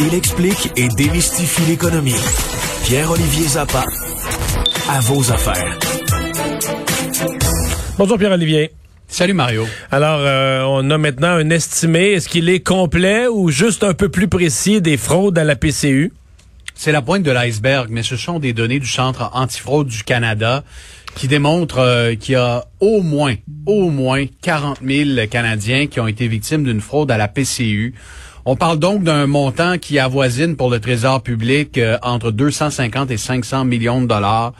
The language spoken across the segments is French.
Il explique et démystifie l'économie. Pierre-Olivier Zappa, à vos affaires. Bonjour Pierre-Olivier. Salut Mario. Alors, euh, on a maintenant un estimé. Est-ce qu'il est complet ou juste un peu plus précis des fraudes à la PCU? C'est la pointe de l'iceberg, mais ce sont des données du Centre antifraude du Canada qui démontrent euh, qu'il y a au moins, au moins 40 000 Canadiens qui ont été victimes d'une fraude à la PCU. On parle donc d'un montant qui avoisine pour le Trésor public euh, entre 250 et 500 millions de dollars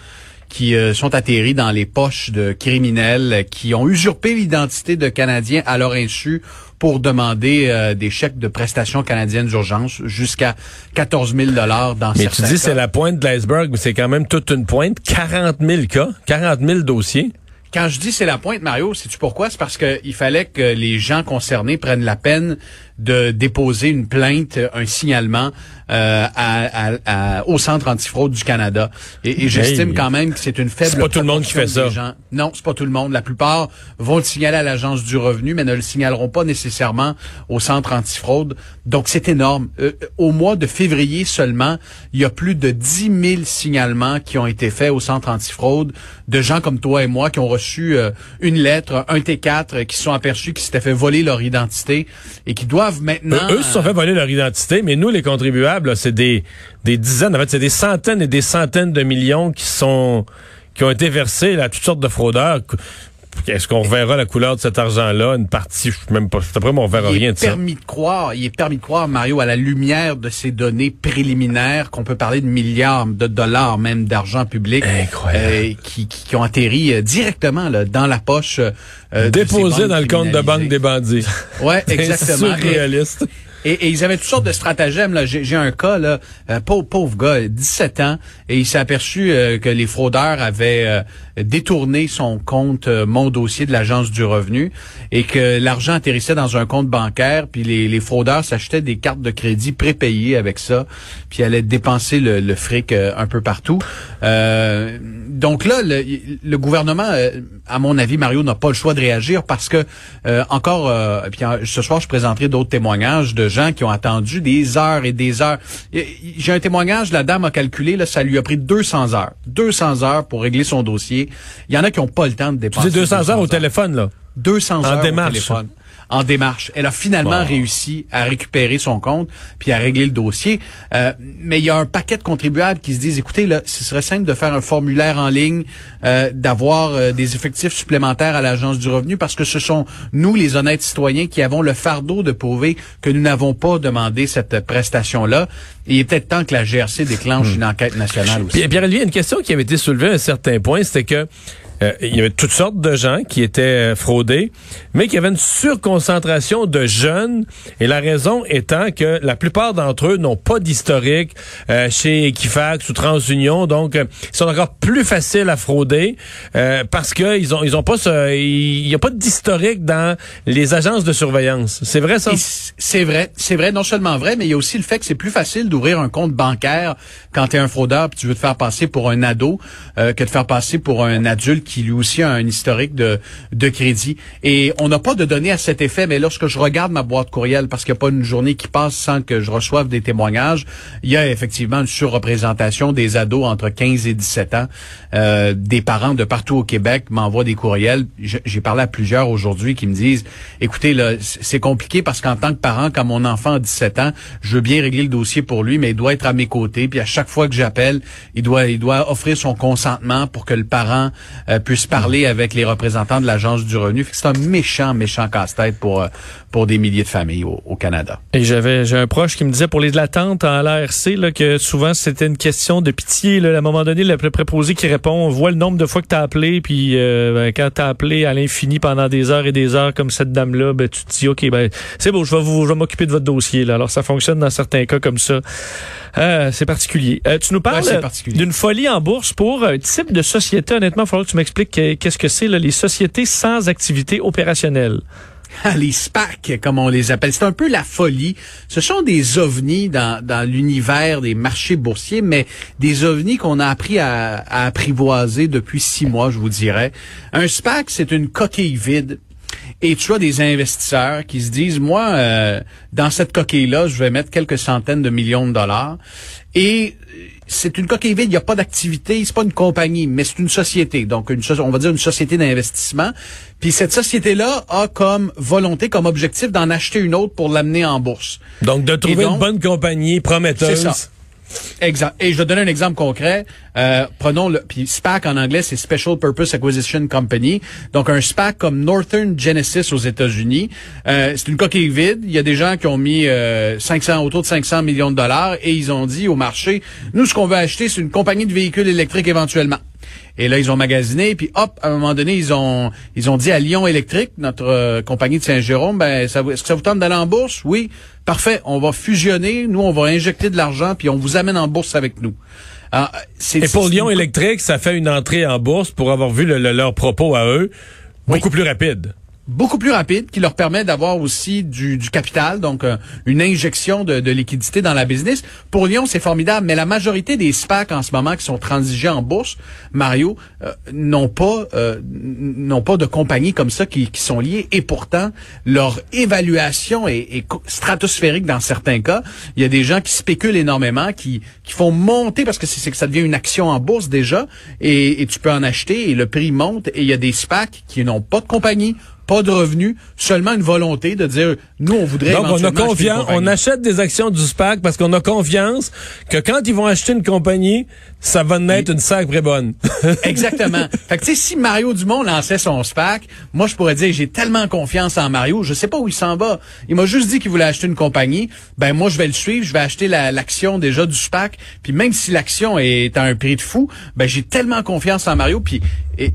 qui euh, sont atterris dans les poches de criminels qui ont usurpé l'identité de Canadiens à leur insu pour demander euh, des chèques de prestations canadiennes d'urgence jusqu'à 14 000 dollars dans mais certains tu dis c'est la pointe de l'iceberg, mais c'est quand même toute une pointe. 40 000 cas, 40 000 dossiers. Quand je dis c'est la pointe, Mario, sais-tu pourquoi? C'est parce qu'il fallait que les gens concernés prennent la peine de déposer une plainte, un signalement euh, à, à, au Centre antifraude du Canada. Et, et j'estime quand même que c'est une faible. C'est pas tout le monde qui fait ça. Gens. Non, c'est pas tout le monde. La plupart vont le signaler à l'agence du revenu, mais ne le signaleront pas nécessairement au Centre antifraude. Donc c'est énorme. Euh, au mois de février seulement, il y a plus de 10 000 signalements qui ont été faits au Centre antifraude de gens comme toi et moi qui ont reçu euh, une lettre, un T4, qui sont aperçus qu'ils s'étaient fait voler leur identité et qui doivent maintenant. Eux, se sont fait voler leur identité, mais nous, les contribuables, c'est des, des dizaines, en fait, c'est des centaines et des centaines de millions qui sont qui ont été versés à toutes sortes de fraudeurs. Est-ce qu'on reverra la couleur de cet argent-là? Une partie, je même pas. Après, on verra rien de ça. Permis de croire, il est permis de croire, Mario, à la lumière de ces données préliminaires, qu'on peut parler de milliards de dollars, même d'argent public, euh, qui, qui, ont atterri euh, directement là, dans la poche. Euh, Déposé dans le compte de banque des bandits. Ouais, exactement. Surréaliste. Et, et, ils avaient toutes sortes de stratagèmes. Là. J'ai, un cas, là, euh, pauvre, pauvre gars, 17 ans, et il s'est aperçu euh, que les fraudeurs avaient euh, détourné son compte Mon Dossier de l'Agence du revenu et que l'argent atterrissait dans un compte bancaire, puis les, les fraudeurs s'achetaient des cartes de crédit prépayées avec ça, puis allaient dépenser le, le fric un peu partout. donc là, le, le gouvernement, à mon avis, Mario, n'a pas le choix de réagir parce que encore, puis ce soir, je présenterai d'autres témoignages de gens qui ont attendu des heures et des heures. J'ai un témoignage, la dame a calculé, là, ça lui a pris 200 heures. 200 heures pour régler son dossier. Il y en a qui n'ont pas le temps de dépenser. Tu 200, heures au téléphone, là? 200 heures au téléphone en démarche. Elle a finalement réussi à récupérer son compte puis à régler le dossier. Euh, mais il y a un paquet de contribuables qui se disent, écoutez, là, ce serait simple de faire un formulaire en ligne, euh, d'avoir euh, des effectifs supplémentaires à l'agence du revenu parce que ce sont nous, les honnêtes citoyens, qui avons le fardeau de prouver que nous n'avons pas demandé cette prestation-là. il est peut-être temps que la GRC déclenche hmm. une enquête nationale aussi. Pierre, Pierre, une question qui avait été soulevée à un certain point, c'était que euh, il y avait toutes sortes de gens qui étaient euh, fraudés, mais qu'il y avait une surconcentration de jeunes, et la raison étant que la plupart d'entre eux n'ont pas d'historique euh, chez Equifax ou TransUnion, donc ils sont encore plus faciles à frauder parce qu'ils ont ils ont pas ce il y a pas d'historique dans les agences de surveillance. C'est vrai ça? C'est vrai, c'est vrai, non seulement vrai, mais il y a aussi le fait que c'est plus facile d'ouvrir un compte bancaire quand tu es un fraudeur puis tu veux te faire passer pour un ado que de faire passer pour un adulte qui lui aussi a un historique de, de crédit. Et on n'a pas de données à cet effet, mais lorsque je regarde ma boîte courriel, parce qu'il n'y a pas une journée qui passe sans que je reçoive des témoignages, il y a effectivement une surreprésentation des ados entre 15 et 17 ans. Euh, des parents de partout au Québec m'envoient des courriels. J'ai parlé à plusieurs aujourd'hui qui me disent, écoutez, c'est compliqué parce qu'en tant que parent, quand mon enfant a 17 ans, je veux bien régler le dossier pour lui, mais il doit être à mes côtés. Puis à chaque fois que j'appelle, il doit, il doit offrir son consentement pour que le parent euh, puisse parler avec les représentants de l'agence du revenu. C'est un méchant, méchant casse-tête pour euh, pour des milliers de familles au, Canada. Et j'avais j'ai un proche qui me disait pour les l'attente à l'ARC là, que souvent c'était une question de pitié. Là, à un moment donné, le préposé qui répond, on voit le nombre de fois que tu as appelé, puis euh, ben, quand tu as appelé à l'infini pendant des heures et des heures comme cette dame-là, ben, tu te dis, OK, ben, c'est bon, je vais, vous, je vais m'occuper de votre dossier. Là. Alors, ça fonctionne dans certains cas comme ça. Euh, c'est particulier. Euh, tu nous parles d'une folie en bourse pour un type de société. Honnêtement, il faudra que tu m'expliques qu'est-ce que c'est, les sociétés sans activité opérationnelle. les SPAC, comme on les appelle. C'est un peu la folie. Ce sont des ovnis dans, dans l'univers des marchés boursiers, mais des ovnis qu'on a appris à, à apprivoiser depuis six mois, je vous dirais. Un SPAC, c'est une coquille vide Et tu as des investisseurs qui se disent, moi, euh, dans cette coquille-là, je vais mettre quelques centaines de millions de dollars. Et c'est une coquille vide, il n'y a pas d'activité, c'est pas une compagnie, mais c'est une société. Donc, une, on va dire une société d'investissement. Puis cette société-là a comme volonté, comme objectif d'en acheter une autre pour l'amener en bourse. Donc, de trouver une bonne compagnie prometteuse. C'est ça. Exact. Et je vais donner un exemple concret. Euh, prenons le puis SPAC en anglais c'est Special Purpose Acquisition Company. Donc un SPAC comme Northern Genesis aux États-Unis, euh, c'est une coquille vide. Il y a des gens qui ont mis 500 euh, autour de 500 millions de dollars et ils ont dit au marché, nous ce qu'on veut acheter c'est une compagnie de véhicules électriques éventuellement. Et là, ils ont magasiné, puis hop, à un moment donné, ils ont ils ont dit à Lyon Électrique, notre euh, compagnie de Saint-Jérôme, ben, est-ce que ça vous tente d'aller en bourse? Oui. Parfait. On va fusionner. Nous, on va injecter de l'argent, puis on vous amène en bourse avec nous. Et pour Lyon Électrique, ça fait une entrée en bourse pour avoir vu leurs propos à eux beaucoup plus rapide beaucoup plus rapide, qui leur permet d'avoir aussi du, du, capital, donc euh, une injection de, de, liquidité dans la business. Pour Lyon, c'est formidable, mais la majorité des SPAC en ce moment qui sont transigés en bourse, Mario, euh, n'ont pas euh, n'ont pas de compagnies comme ça qui, qui, sont liées, et pourtant leur évaluation est, est, stratosphérique dans certains cas. Il y a des gens qui spéculent énormément, qui, qui font monter parce que c'est que ça devient une action en bourse déjà, et, et tu peux en acheter et le prix monte. Et il y a des SPAC qui n'ont pas de compagnie pas de revenus, seulement une volonté de dire nous on voudrait Donc on a confiance, on achète des actions du SPAC parce qu'on a confiance que quand ils vont acheter une compagnie, ça va naître une sacrée bonne. Exactement. Fait que tu sais si Mario Dumont lançait son SPAC, moi je pourrais dire j'ai tellement confiance en Mario, je sais pas où il s'en va. Il m'a juste dit qu'il voulait acheter une compagnie, ben moi je vais le suivre, je vais acheter l'action déjà du SPAC, puis même si l'action est à un prix de fou, ben j'ai tellement confiance en Mario puis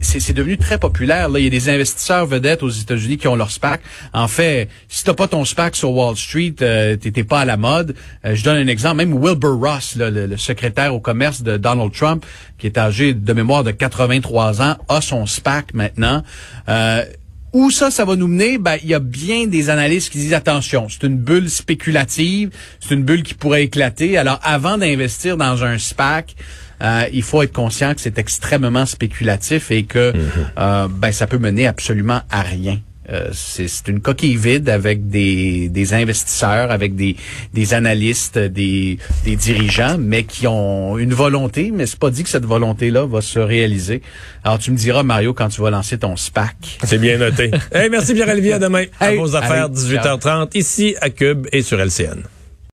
c'est devenu très populaire là, il y a des investisseurs vedettes aux Qui ont leur SPAC. En fait, si t'as pas ton SPAC sur Wall Street, euh, t'étais pas à la mode. Euh, je donne un exemple. Même Wilbur Ross, le, secrétaire au commerce de Donald Trump, qui est âgé de mémoire de 83 ans, a son SPAC maintenant. Euh, où ça, ça va nous mener? Ben, il y a bien des analystes qui disent attention, c'est une bulle spéculative, c'est une bulle qui pourrait éclater. Alors, avant d'investir dans un SPAC, euh, il faut être conscient que c'est extrêmement spéculatif et que mhm. euh, ben, ça peut mener absolument à rien. Euh, c'est une coquille vide avec des, des investisseurs, avec des, des analystes, des, des dirigeants, mais qui ont une volonté, mais c'est pas dit que cette volonté-là va se réaliser. Alors tu me diras, Mario, quand tu vas lancer ton SPAC. C'est bien noté. hey, merci Pierre-Olivier, à demain. à vos affaires, 18h30, ici à Cube et sur LCN.